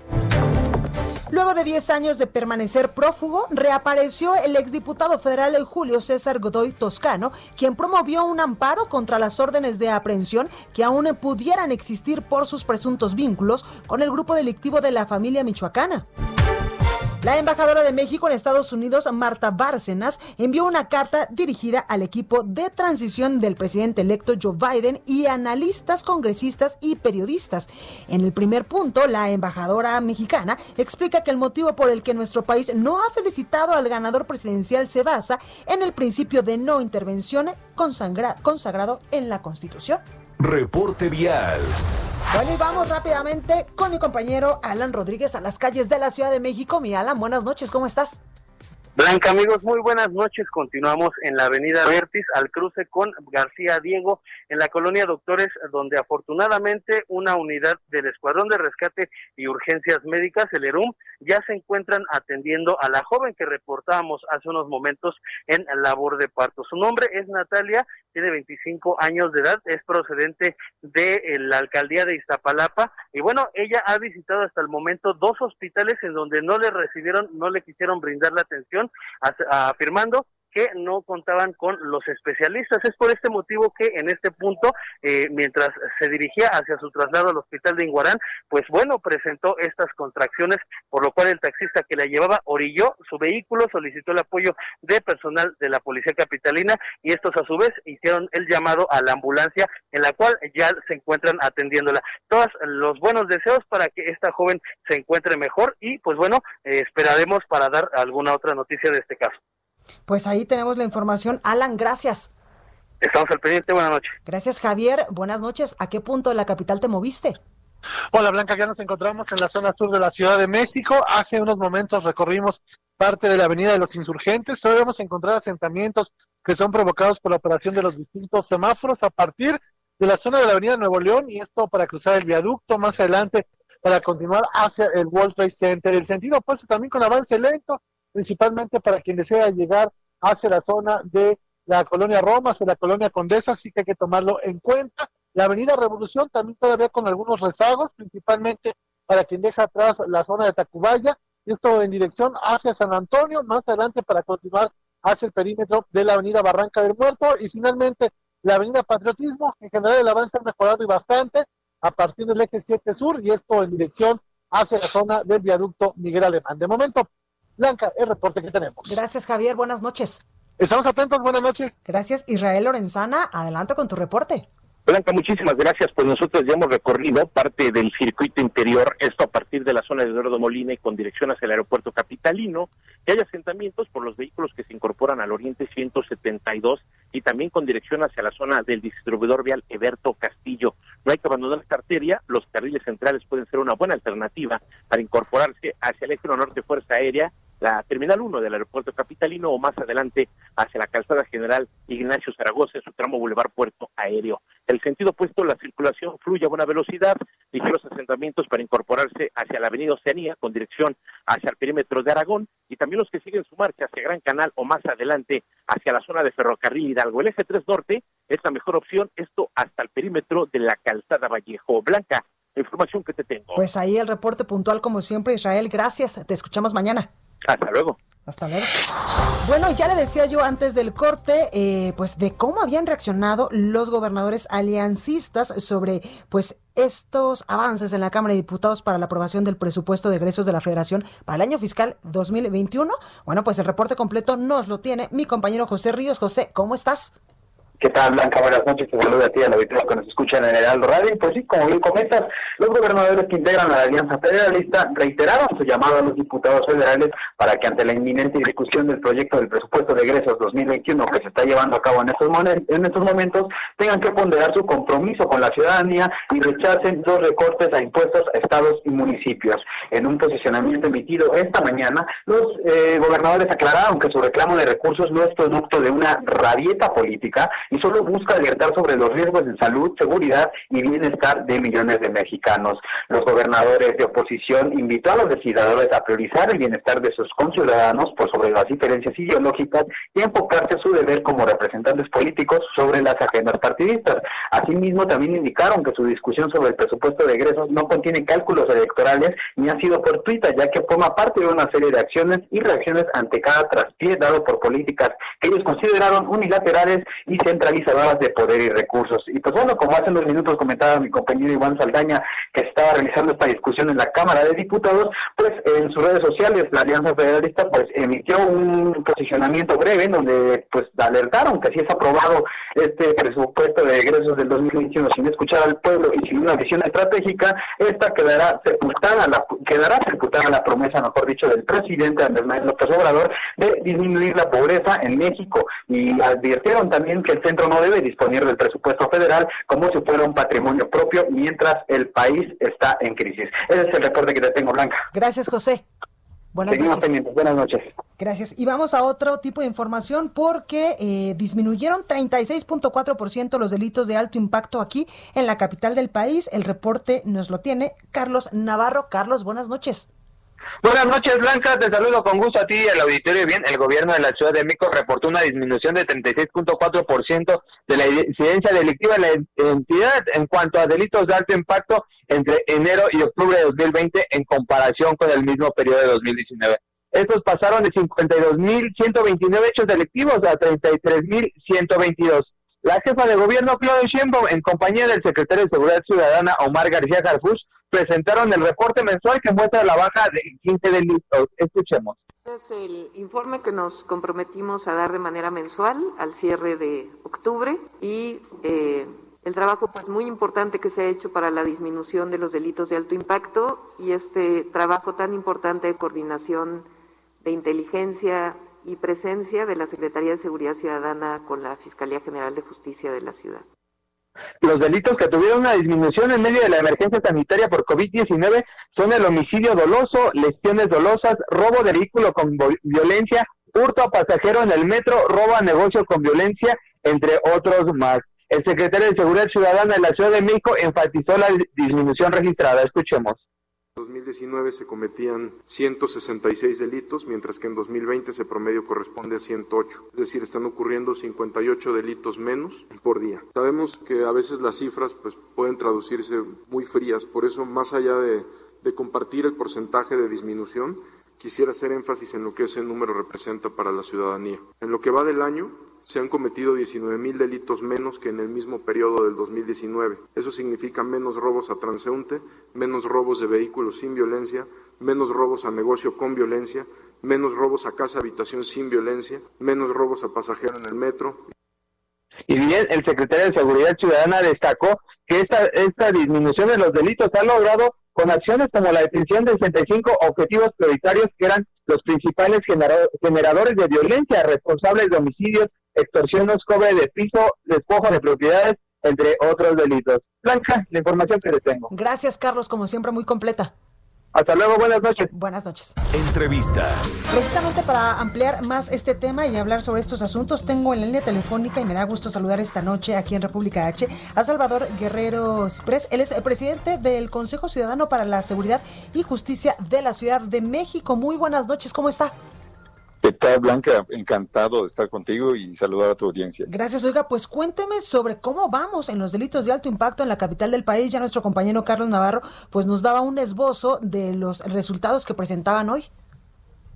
Luego de 10 años de permanecer prófugo, reapareció el exdiputado federal Julio César Godoy Toscano, quien promovió un amparo contra las órdenes de aprehensión que aún pudieran existir por sus presuntos vínculos con el grupo delictivo de la familia michoacana. La embajadora de México en Estados Unidos, Marta Bárcenas, envió una carta dirigida al equipo de transición del presidente electo Joe Biden y analistas, congresistas y periodistas. En el primer punto, la embajadora mexicana explica que el motivo por el que nuestro país no ha felicitado al ganador presidencial se basa en el principio de no intervención consagrado en la Constitución. Reporte vial. Bueno, y vamos rápidamente con mi compañero Alan Rodríguez a las calles de la Ciudad de México. Mi Alan, buenas noches, ¿cómo estás? Blanca, amigos, muy buenas noches. Continuamos en la avenida Vertis al cruce con García Diego en la colonia Doctores, donde afortunadamente una unidad del Escuadrón de Rescate y Urgencias Médicas, el ERUM, ya se encuentran atendiendo a la joven que reportábamos hace unos momentos en labor de parto. Su nombre es Natalia, tiene 25 años de edad, es procedente de eh, la alcaldía de Iztapalapa y bueno, ella ha visitado hasta el momento dos hospitales en donde no le recibieron, no le quisieron brindar la atención, afirmando que no contaban con los especialistas. Es por este motivo que en este punto, eh, mientras se dirigía hacia su traslado al hospital de Inguarán, pues bueno, presentó estas contracciones, por lo cual el taxista que la llevaba orilló su vehículo, solicitó el apoyo de personal de la Policía Capitalina y estos a su vez hicieron el llamado a la ambulancia en la cual ya se encuentran atendiéndola. Todos los buenos deseos para que esta joven se encuentre mejor y pues bueno, eh, esperaremos para dar alguna otra noticia de este caso. Pues ahí tenemos la información. Alan, gracias. Estamos al pendiente, buenas noches. Gracias, Javier. Buenas noches. ¿A qué punto de la capital te moviste? Hola, Blanca, ya nos encontramos en la zona sur de la Ciudad de México. Hace unos momentos recorrimos parte de la Avenida de los Insurgentes. Todavía vamos a encontrar asentamientos que son provocados por la operación de los distintos semáforos a partir de la zona de la Avenida Nuevo León y esto para cruzar el viaducto más adelante para continuar hacia el World Trade Center. El sentido opuesto también con avance lento principalmente para quien desea llegar hacia la zona de la colonia Roma, hacia la colonia Condesa, así que hay que tomarlo en cuenta. La avenida Revolución también todavía con algunos rezagos, principalmente para quien deja atrás la zona de Tacubaya, esto en dirección hacia San Antonio, más adelante para continuar hacia el perímetro de la avenida Barranca del Muerto y finalmente la avenida Patriotismo, en general el avance ha mejorado y bastante a partir del eje 7 sur y esto en dirección hacia la zona del viaducto Miguel Alemán. De momento, Blanca, el reporte que tenemos. Gracias, Javier. Buenas noches. Estamos atentos. Buenas noches. Gracias, Israel Lorenzana. Adelante con tu reporte. Blanca, muchísimas gracias. Pues nosotros ya hemos recorrido parte del circuito interior, esto a partir de la zona de Eduardo Molina y con dirección hacia el aeropuerto capitalino, que hay asentamientos por los vehículos que se incorporan al Oriente 172 y también con dirección hacia la zona del distribuidor vial Eberto Castillo. no hay que abandonar esta arteria, los carriles centrales pueden ser una buena alternativa para incorporarse hacia el eje norte Fuerza Aérea la Terminal 1 del aeropuerto capitalino o más adelante hacia la calzada general Ignacio Zaragoza en su tramo Boulevard Puerto Aéreo. El sentido opuesto, la circulación fluye a buena velocidad, ligeros asentamientos para incorporarse hacia la avenida Oceanía con dirección hacia el perímetro de Aragón y también los que siguen su marcha hacia Gran Canal o más adelante hacia la zona de Ferrocarril Hidalgo. El eje 3 Norte es la mejor opción, esto hasta el perímetro de la calzada Vallejo Blanca. La información que te tengo. Pues ahí el reporte puntual como siempre, Israel. Gracias. Te escuchamos mañana. Hasta luego. Hasta luego. Bueno, ya le decía yo antes del corte, eh, pues de cómo habían reaccionado los gobernadores aliancistas sobre, pues, estos avances en la Cámara de Diputados para la aprobación del presupuesto de egresos de la Federación para el año fiscal 2021. Bueno, pues el reporte completo nos lo tiene mi compañero José Ríos. José, ¿cómo estás? ¿Qué tal, Blanca? Buenas noches. Te saludo a ti, a la auditorio que nos escuchan en Heraldo Radio. Pues sí, como bien comentas, los gobernadores que integran a la Alianza Federalista reiteraron su llamado a los diputados federales para que ante la inminente discusión del proyecto del presupuesto de egresos 2021 que se está llevando a cabo en estos, en estos momentos, tengan que ponderar su compromiso con la ciudadanía y rechacen los recortes a impuestos a estados y municipios. En un posicionamiento emitido esta mañana, los eh, gobernadores aclararon que su reclamo de recursos no es producto de una rabieta política, y solo busca alertar sobre los riesgos de salud, seguridad y bienestar de millones de mexicanos. Los gobernadores de oposición invitó a los legisladores a priorizar el bienestar de sus conciudadanos por sobre las diferencias ideológicas y enfocarse su deber como representantes políticos sobre las agendas partidistas. Asimismo, también indicaron que su discusión sobre el presupuesto de egresos no contiene cálculos electorales ni ha sido fortuita, ya que forma parte de una serie de acciones y reacciones ante cada traspié dado por políticas que ellos consideraron unilaterales y centrales centralizadoras de poder y recursos. Y pues bueno, como hace unos minutos comentaba mi compañero Iván Saldaña, que estaba realizando esta discusión en la Cámara de Diputados, pues en sus redes sociales la Alianza Federalista pues emitió un posicionamiento breve en donde pues alertaron que si es aprobado este presupuesto de egresos del 2021 sin escuchar al pueblo y sin una visión estratégica, esta quedará sepultada, la, quedará sepultada la promesa, mejor dicho, del presidente Andrés Manuel López Obrador de disminuir la pobreza en México y advirtieron también que el centro no debe disponer del presupuesto federal como si fuera un patrimonio propio mientras el país está en crisis. Ese es el reporte que te tengo, Blanca. Gracias, José. Buenas noches. Buenas noches. Gracias. Y vamos a otro tipo de información porque eh, disminuyeron 36.4% los delitos de alto impacto aquí en la capital del país. El reporte nos lo tiene Carlos Navarro. Carlos, buenas noches. Buenas noches, Blanca. Te saludo con gusto a ti y al auditorio. Bien, el gobierno de la Ciudad de México reportó una disminución de 36.4% de la incidencia delictiva en la entidad en cuanto a delitos de alto impacto entre enero y octubre de 2020 en comparación con el mismo periodo de 2019. Estos pasaron de 52.129 hechos delictivos a 33.122. La jefa de gobierno, Claudia Sheinbaum, en compañía del secretario de Seguridad Ciudadana, Omar García Garfus, presentaron el reporte mensual que muestra la baja de 15 delitos. Escuchemos. Es el informe que nos comprometimos a dar de manera mensual al cierre de octubre y eh, el trabajo pues muy importante que se ha hecho para la disminución de los delitos de alto impacto y este trabajo tan importante de coordinación de inteligencia y presencia de la Secretaría de Seguridad Ciudadana con la Fiscalía General de Justicia de la ciudad. Los delitos que tuvieron una disminución en medio de la emergencia sanitaria por COVID-19 son el homicidio doloso, lesiones dolosas, robo de vehículo con violencia, hurto a pasajero en el metro, robo a negocio con violencia, entre otros más. El secretario de Seguridad Ciudadana de la Ciudad de México enfatizó la disminución registrada. Escuchemos. En 2019 se cometían 166 delitos, mientras que en 2020 ese promedio corresponde a 108. Es decir, están ocurriendo 58 delitos menos por día. Sabemos que a veces las cifras pues, pueden traducirse muy frías, por eso más allá de compartir el porcentaje de disminución, quisiera hacer énfasis en lo que ese número representa para la ciudadanía. En lo que va del año, se han cometido 19 mil delitos menos que en el mismo periodo del 2019. Eso significa menos robos a transeúnte, menos robos de vehículos sin violencia, menos robos a negocio con violencia, menos robos a casa habitación sin violencia, menos robos a pasajero en el metro. Y bien, el secretario de Seguridad Ciudadana destacó que esta, esta disminución de los delitos ha logrado con acciones como la detención de 65 objetivos prioritarios que eran los principales generadores de violencia, responsables de homicidios, extorsiones, cobre de piso, despojo de propiedades, entre otros delitos. Blanca, la información que les tengo. Gracias, Carlos, como siempre, muy completa. Hasta luego, buenas noches. Buenas noches. Entrevista. Precisamente para ampliar más este tema y hablar sobre estos asuntos, tengo en la línea telefónica y me da gusto saludar esta noche aquí en República H a Salvador Guerrero Ciprés. Él es el presidente del Consejo Ciudadano para la Seguridad y Justicia de la Ciudad de México. Muy buenas noches, ¿cómo está? ¿Qué tal, Blanca? Encantado de estar contigo y saludar a tu audiencia. Gracias, oiga, pues cuénteme sobre cómo vamos en los delitos de alto impacto en la capital del país. Ya nuestro compañero Carlos Navarro pues nos daba un esbozo de los resultados que presentaban hoy.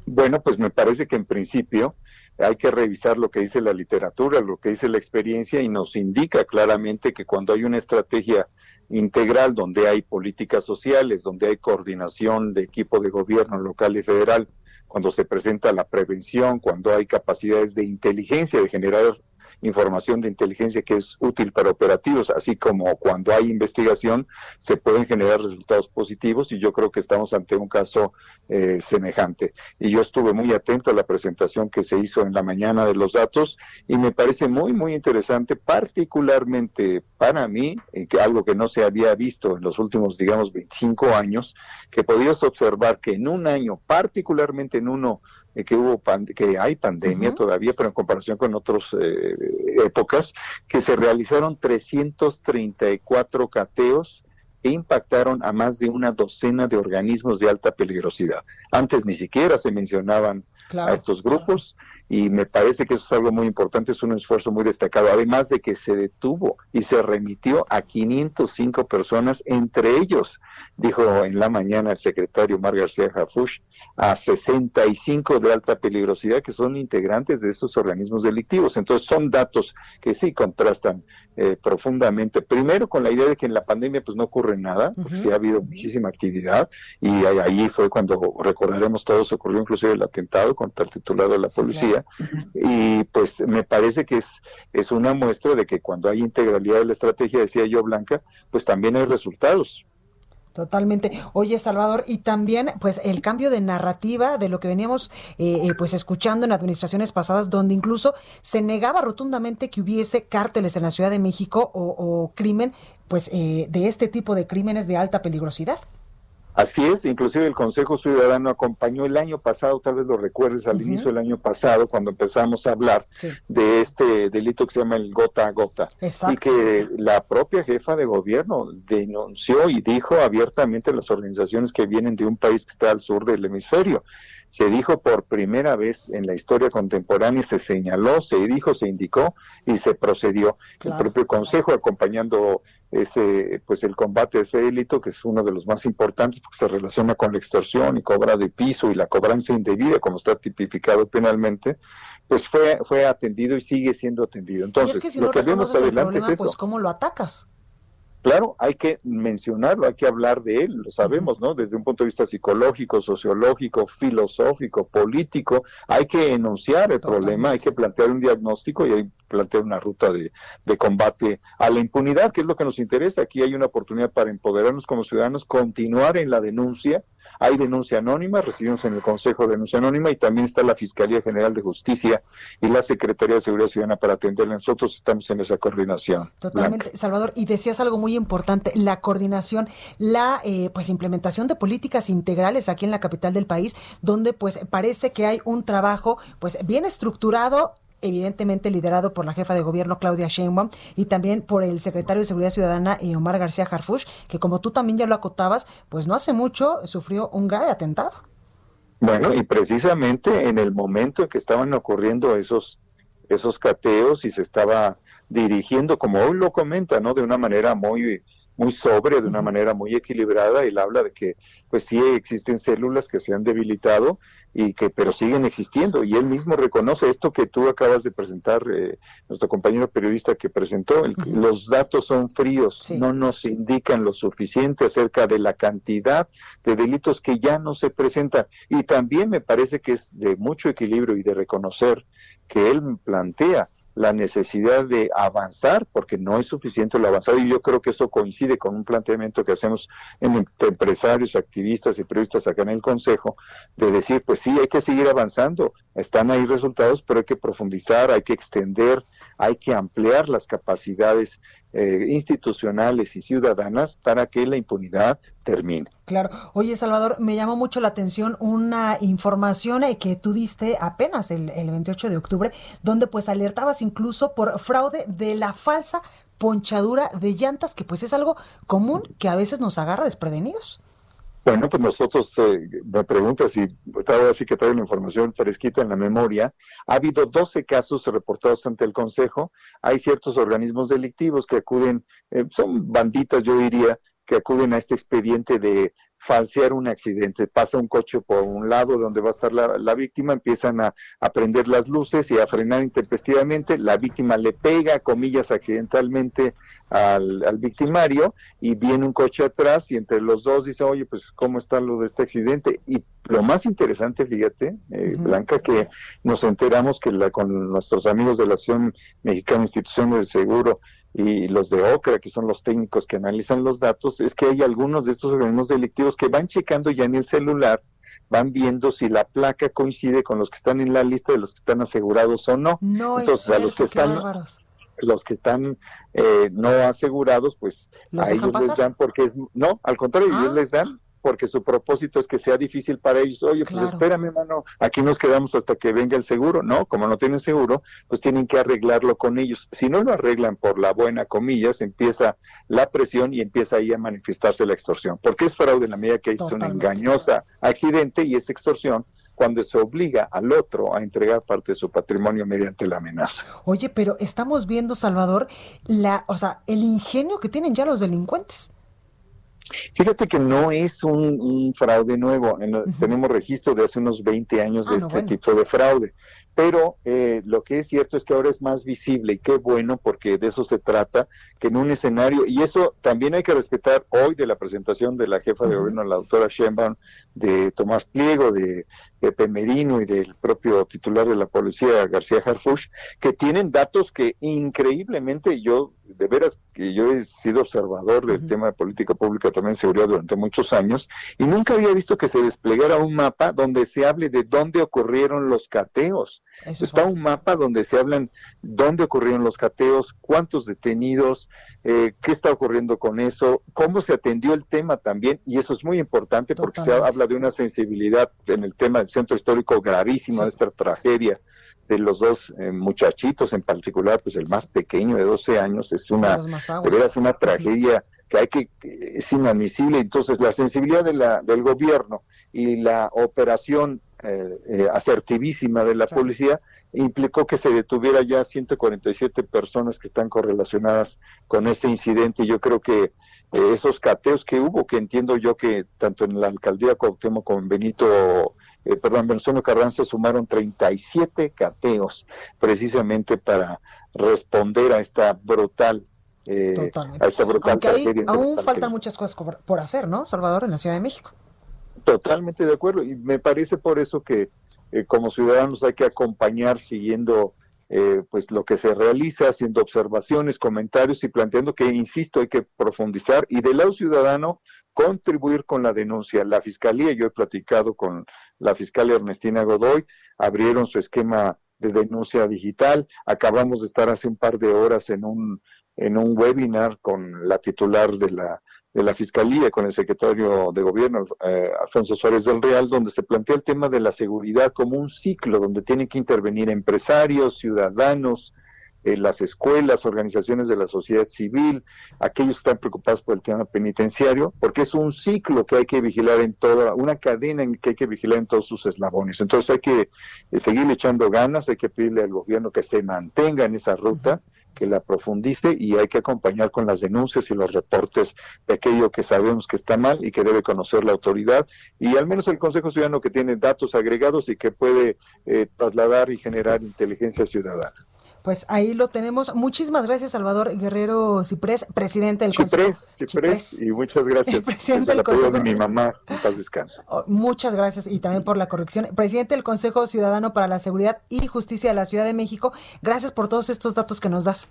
Bueno, pues me parece que en principio hay que revisar lo que dice la literatura, lo que dice la experiencia y nos indica claramente que cuando hay una estrategia integral donde hay políticas sociales, donde hay coordinación de equipo de gobierno local y federal, cuando se presenta la prevención, cuando hay capacidades de inteligencia, de generar información de inteligencia que es útil para operativos, así como cuando hay investigación se pueden generar resultados positivos y yo creo que estamos ante un caso eh, semejante. Y yo estuve muy atento a la presentación que se hizo en la mañana de los datos y me parece muy, muy interesante, particularmente para mí, eh, que algo que no se había visto en los últimos, digamos, 25 años, que podías observar que en un año, particularmente en uno que hubo que hay pandemia todavía, pero en comparación con otras eh, épocas, que se realizaron 334 cateos e impactaron a más de una docena de organismos de alta peligrosidad. Antes ni siquiera se mencionaban a estos grupos y me parece que eso es algo muy importante, es un esfuerzo muy destacado, además de que se detuvo y se remitió a 505 personas, entre ellos, dijo en la mañana el secretario Mar García Jafush, a 65 de alta peligrosidad que son integrantes de estos organismos delictivos. Entonces son datos que sí contrastan eh, profundamente, primero con la idea de que en la pandemia pues no ocurre nada, porque sí ha habido muchísima actividad y ahí fue cuando recordaremos todos, ocurrió inclusive el atentado contra el titular de la policía. Y pues me parece que es, es una muestra de que cuando hay integralidad de la estrategia, decía yo, Blanca, pues también hay resultados. Totalmente. Oye, Salvador, y también, pues, el cambio de narrativa de lo que veníamos, eh, eh, pues, escuchando en administraciones pasadas, donde incluso se negaba rotundamente que hubiese cárteles en la Ciudad de México o, crimen, pues, eh, de este tipo de crímenes de alta peligrosidad. Así es, inclusive el Consejo Ciudadano acompañó el año pasado, tal vez lo recuerdes al inicio del año pasado, cuando empezamos a hablar de este delito que se llama el gota a gota. Y que la propia jefa de gobierno denunció y dijo abiertamente a las organizaciones que vienen de un país que está al sur del hemisferio se dijo por primera vez en la historia contemporánea, se señaló, se dijo, se indicó y se procedió. El propio Consejo acompañando ese, pues el combate a ese delito, que es uno de los más importantes porque se relaciona con la extorsión y cobra de piso y la cobranza indebida, como está tipificado penalmente, pues fue, fue atendido y sigue siendo atendido. Entonces, lo que vemos adelante es eso. Pues, ¿cómo lo atacas? Claro, hay que mencionarlo, hay que hablar de él, lo sabemos, ¿no? Desde un punto de vista psicológico, sociológico, filosófico, político, hay que enunciar el problema, hay que plantear un diagnóstico y hay que plantear una ruta de, de, combate a la impunidad, que es lo que nos interesa. Aquí hay una oportunidad para empoderarnos como ciudadanos, continuar en la denuncia, hay denuncia anónima, recibimos en el Consejo de Denuncia Anónima y también está la Fiscalía General de Justicia y la Secretaría de Seguridad Ciudadana para atenderla. Nosotros estamos en esa coordinación. Totalmente, Salvador. Y decías algo muy importante, la coordinación, la eh, pues implementación de políticas integrales aquí en la capital del país, donde pues parece que hay un trabajo pues bien estructurado evidentemente liderado por la jefa de gobierno Claudia Sheinbaum y también por el secretario de Seguridad Ciudadana eh, Omar García Harfush, que como tú también ya lo acotabas, pues no hace mucho sufrió un grave atentado. Bueno, y precisamente en el momento en que estaban ocurriendo esos esos cateos y se estaba dirigiendo, como hoy lo comenta, ¿no? De una manera muy muy sobria, de una manera muy equilibrada. Él habla de que, pues sí existen células que se han debilitado y que, pero siguen existiendo. Y él mismo reconoce esto que tú acabas de presentar, eh, nuestro compañero periodista que presentó. Los datos son fríos, no nos indican lo suficiente acerca de la cantidad de delitos que ya no se presentan. Y también me parece que es de mucho equilibrio y de reconocer que él plantea la necesidad de avanzar, porque no es suficiente lo avanzado, y yo creo que eso coincide con un planteamiento que hacemos en empresarios, activistas y periodistas acá en el Consejo, de decir, pues sí, hay que seguir avanzando, están ahí resultados, pero hay que profundizar, hay que extender, hay que ampliar las capacidades eh, institucionales y ciudadanas para que la impunidad termine. Claro. Oye, Salvador, me llamó mucho la atención una información eh, que tú diste apenas el, el 28 de octubre, donde pues alertabas incluso por fraude de la falsa ponchadura de llantas, que pues es algo común que a veces nos agarra desprevenidos. Bueno, pues nosotros, eh, me preguntas si así que traigo la información fresquita en la memoria, ha habido 12 casos reportados ante el Consejo, hay ciertos organismos delictivos que acuden, eh, son banditas yo diría, que acuden a este expediente de falsear un accidente. Pasa un coche por un lado donde va a estar la, víctima, empiezan a, a, prender las luces y a frenar intempestivamente, la víctima le pega, comillas, accidentalmente al, al, victimario y viene un coche atrás y entre los dos dice, oye, pues ¿cómo está lo de este accidente? Y lo más interesante, fíjate, eh, Blanca, que nos enteramos que la, con nuestros amigos de la Asociación Mexicana Institución del Seguro y los de OCRA, que son los técnicos que analizan los datos, es que hay algunos de estos organismos delictivos que van checando ya en el celular van viendo si la placa coincide con los que están en la lista de los que están asegurados o no. No Entonces, a los que están los que están eh, no asegurados, pues a ellos les dan porque es no, al contrario, ellos ah. les dan porque su propósito es que sea difícil para ellos. Oye, pues espérame, mano, aquí nos quedamos hasta que venga el seguro. No, como no tienen seguro, pues tienen que arreglarlo con ellos. Si no lo arreglan por la buena, comillas, empieza la presión y empieza ahí a manifestarse la extorsión. Porque es fraude en la medida que es una engañosa accidente y es extorsión cuando se obliga al otro a entregar parte de su patrimonio mediante la amenaza. Oye, pero estamos viendo, Salvador, la, o sea, el ingenio que tienen ya los delincuentes. Fíjate que no es un, fraude nuevo. Tenemos registro de hace unos 20 años de ah, este tipo de fraude. Pero eh, lo que es cierto es que ahora es más visible y qué bueno porque de eso se trata, que en un escenario, y eso también hay que respetar hoy de la presentación de la jefa de gobierno, la doctora Sheinbaum, de Tomás Pliego, de Pepe Merino y del propio titular de la policía, García Harfush, que tienen datos que increíblemente yo de veras que yo he sido observador del tema de política pública también seguridad durante muchos años y nunca había visto que se desplegara un mapa donde se hable de dónde ocurrieron los cateos. Está un mapa donde se hablan dónde ocurrieron los cateos, cuántos detenidos, eh, qué está ocurriendo con eso, cómo se atendió el tema también y eso es muy importante porque se habla de una sensibilidad en el tema del centro histórico gravísima de esta tragedia de los dos eh, muchachitos, en particular, pues el más pequeño de 12 años, es una, de una tragedia que hay que, es inadmisible. Entonces, la sensibilidad de la, del gobierno y la operación eh, eh, asertivísima de la policía implicó que se detuviera ya 147 personas que están correlacionadas con ese incidente. Yo creo que esos cateos que hubo, que entiendo yo que tanto en la alcaldía Cuauhtémoc como en Benito eh, perdón, Venustiano Carranza sumaron 37 cateos precisamente para responder a esta brutal eh, a esta brutal Aunque aún faltan muchas cosas por hacer, ¿no, Salvador, en la Ciudad de México? Totalmente de acuerdo y me parece por eso que eh, como ciudadanos hay que acompañar siguiendo eh, pues lo que se realiza, haciendo observaciones, comentarios y planteando que, insisto, hay que profundizar y del lado ciudadano contribuir con la denuncia. La Fiscalía, yo he platicado con la fiscal Ernestina Godoy, abrieron su esquema de denuncia digital. Acabamos de estar hace un par de horas en un, en un webinar con la titular de la, de la Fiscalía, con el secretario de Gobierno, eh, Alfonso Suárez del Real, donde se plantea el tema de la seguridad como un ciclo donde tienen que intervenir empresarios, ciudadanos, las escuelas, organizaciones de la sociedad civil, aquellos que están preocupados por el tema penitenciario, porque es un ciclo que hay que vigilar en toda, una cadena en que hay que vigilar en todos sus eslabones. Entonces hay que eh, seguir echando ganas, hay que pedirle al gobierno que se mantenga en esa ruta que la profundice y hay que acompañar con las denuncias y los reportes de aquello que sabemos que está mal y que debe conocer la autoridad y al menos el Consejo Ciudadano que tiene datos agregados y que puede eh, trasladar y generar inteligencia ciudadana. Pues ahí lo tenemos. Muchísimas gracias, Salvador Guerrero Ciprés, presidente del Consejo. Ciprés, y muchas gracias. presidente del Consejo. de mi mamá, en paz descanse. Oh, muchas gracias y también por la corrección. Presidente del Consejo Ciudadano para la Seguridad y Justicia de la Ciudad de México, gracias por todos estos datos que nos das.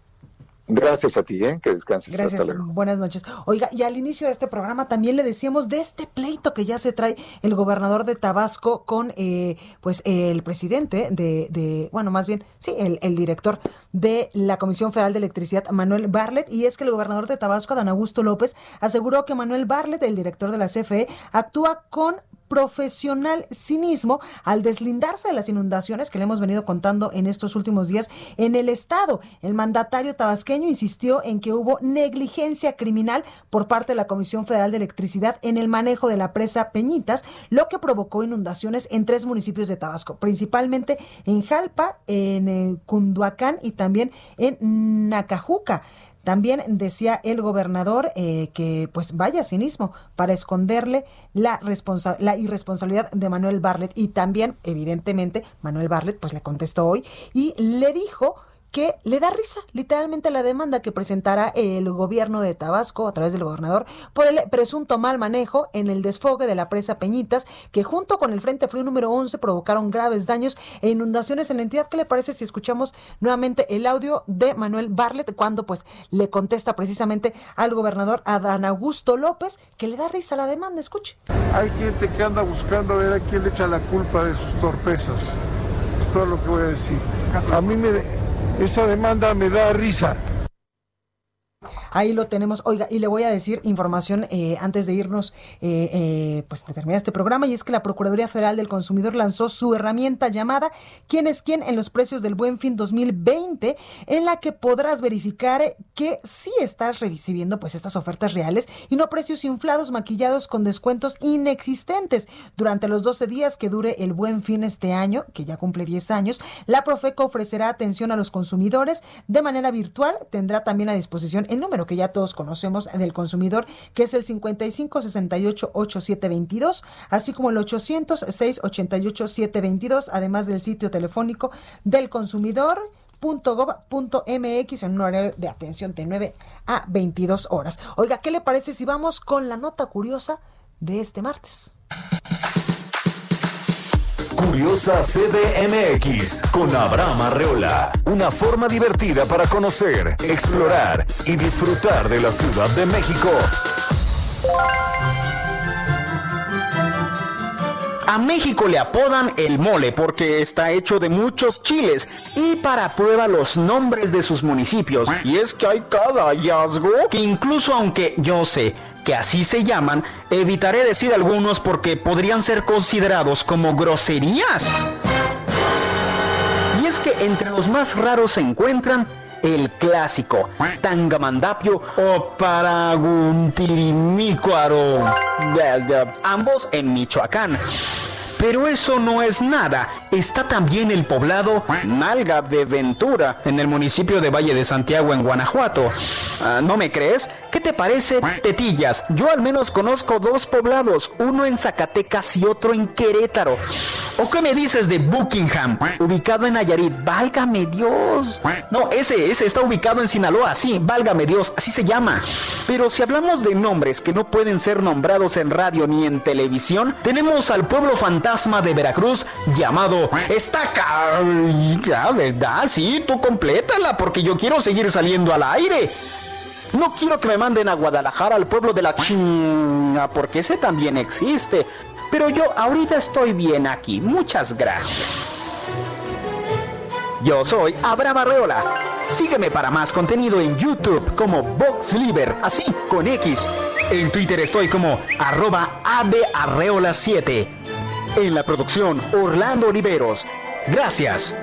Gracias a ti, ¿eh? que descanses. Gracias, buenas noches. Oiga, y al inicio de este programa también le decíamos de este pleito que ya se trae el gobernador de Tabasco con, eh, pues, el presidente de, de, bueno, más bien, sí, el, el director de la Comisión Federal de Electricidad, Manuel Barlet, y es que el gobernador de Tabasco, Dan Augusto López, aseguró que Manuel Barlet, el director de la CFE, actúa con profesional cinismo al deslindarse de las inundaciones que le hemos venido contando en estos últimos días en el estado. El mandatario tabasqueño insistió en que hubo negligencia criminal por parte de la Comisión Federal de Electricidad en el manejo de la presa Peñitas, lo que provocó inundaciones en tres municipios de Tabasco, principalmente en Jalpa, en eh, Cunduacán y también en Nacajuca. También decía el gobernador eh, que pues vaya cinismo para esconderle la, la irresponsabilidad de Manuel Barlet y también evidentemente Manuel Barlet pues le contestó hoy y le dijo que le da risa literalmente la demanda que presentará el gobierno de Tabasco a través del gobernador por el presunto mal manejo en el desfogue de la presa Peñitas, que junto con el Frente Frío número 11 provocaron graves daños e inundaciones en la entidad. ¿Qué le parece si escuchamos nuevamente el audio de Manuel Barlet cuando pues le contesta precisamente al gobernador Adán Augusto López que le da risa a la demanda? Escuche. Hay gente que anda buscando a ver a quién le echa la culpa de sus torpezas. Es todo lo que voy a decir. A mí me esa demanda me da risa. Ahí lo tenemos. Oiga, y le voy a decir información eh, antes de irnos, eh, eh, pues de terminar este programa, y es que la Procuraduría Federal del Consumidor lanzó su herramienta llamada ¿Quién es quién en los precios del Buen Fin 2020? en la que podrás verificar que sí estás recibiendo pues estas ofertas reales y no precios inflados, maquillados con descuentos inexistentes. Durante los 12 días que dure el Buen Fin este año, que ya cumple 10 años, la Profeco ofrecerá atención a los consumidores de manera virtual. Tendrá también a disposición número que ya todos conocemos del consumidor, que es el 55 68 8722, así como el 800 688 722, además del sitio telefónico del consumidor .gov.mx en un horario de atención de 9 a 22 horas. Oiga, ¿qué le parece si vamos con la nota curiosa de este martes? Curiosa CDMX con Abraham Arreola. Una forma divertida para conocer, explorar y disfrutar de la Ciudad de México. A México le apodan el mole porque está hecho de muchos chiles y para prueba los nombres de sus municipios. Y es que hay cada hallazgo que incluso aunque yo sé que así se llaman, evitaré decir algunos porque podrían ser considerados como groserías. Y es que entre los más raros se encuentran el clásico Tangamandapio o Paraguntirimícuaro, ambos en Michoacán. Pero eso no es nada. Está también el poblado Nalga de Ventura, en el municipio de Valle de Santiago, en Guanajuato. Ah, ¿No me crees? ¿Qué te parece Tetillas? Yo al menos conozco dos poblados, uno en Zacatecas y otro en Querétaro. ¿O qué me dices de Buckingham, ubicado en Nayarit? Válgame Dios. No, ese, ese está ubicado en Sinaloa, sí, válgame Dios, así se llama. Pero si hablamos de nombres que no pueden ser nombrados en radio ni en televisión, tenemos al pueblo fantasma de Veracruz llamado Estaca. Ya, ¿verdad? Sí, tú complétala porque yo quiero seguir saliendo al aire. No quiero que me manden a Guadalajara al pueblo de la China, porque ese también existe. Pero yo ahorita estoy bien aquí. Muchas gracias. Yo soy Abraham Arreola. Sígueme para más contenido en YouTube como VoxLiber, así con X. En Twitter estoy como arroba abearreola7. En la producción Orlando Oliveros. Gracias.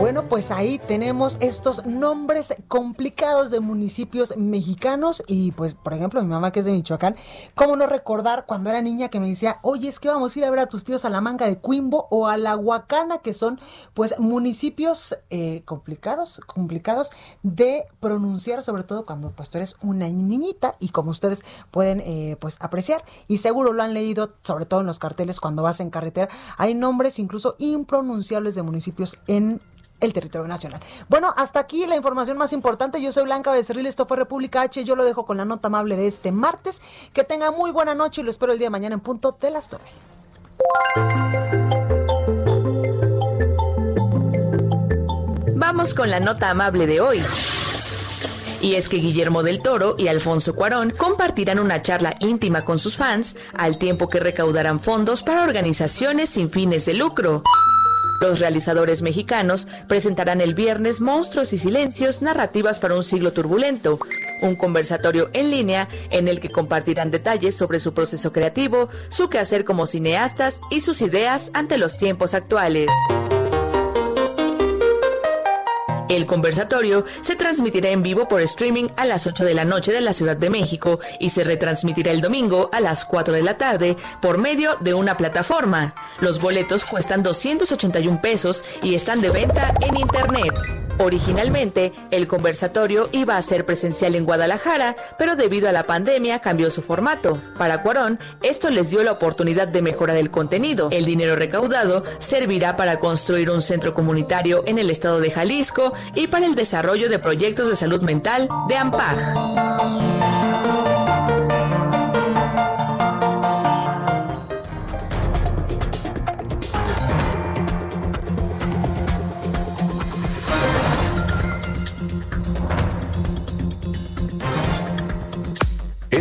Bueno, pues ahí tenemos estos nombres complicados de municipios mexicanos y pues, por ejemplo, mi mamá que es de Michoacán, ¿cómo no recordar cuando era niña que me decía, oye, es que vamos a ir a ver a tus tíos a la manga de Cuimbo o a la Huacana, que son pues municipios eh, complicados, complicados de pronunciar, sobre todo cuando pues tú eres una niñita y como ustedes pueden eh, pues apreciar. Y seguro lo han leído, sobre todo en los carteles cuando vas en carretera, hay nombres incluso impronunciables de municipios en el territorio nacional. Bueno, hasta aquí la información más importante. Yo soy Blanca Becerril, esto fue República H. Yo lo dejo con la nota amable de este martes. Que tenga muy buena noche y lo espero el día de mañana en punto de las 9. Vamos con la nota amable de hoy. Y es que Guillermo del Toro y Alfonso Cuarón compartirán una charla íntima con sus fans al tiempo que recaudarán fondos para organizaciones sin fines de lucro. Los realizadores mexicanos presentarán el viernes Monstruos y Silencios, narrativas para un siglo turbulento, un conversatorio en línea en el que compartirán detalles sobre su proceso creativo, su quehacer como cineastas y sus ideas ante los tiempos actuales. El conversatorio se transmitirá en vivo por streaming a las 8 de la noche de la Ciudad de México y se retransmitirá el domingo a las 4 de la tarde por medio de una plataforma. Los boletos cuestan 281 pesos y están de venta en Internet. Originalmente, el conversatorio iba a ser presencial en Guadalajara, pero debido a la pandemia cambió su formato. Para Cuarón, esto les dio la oportunidad de mejorar el contenido. El dinero recaudado servirá para construir un centro comunitario en el estado de Jalisco y para el desarrollo de proyectos de salud mental de AMPAG.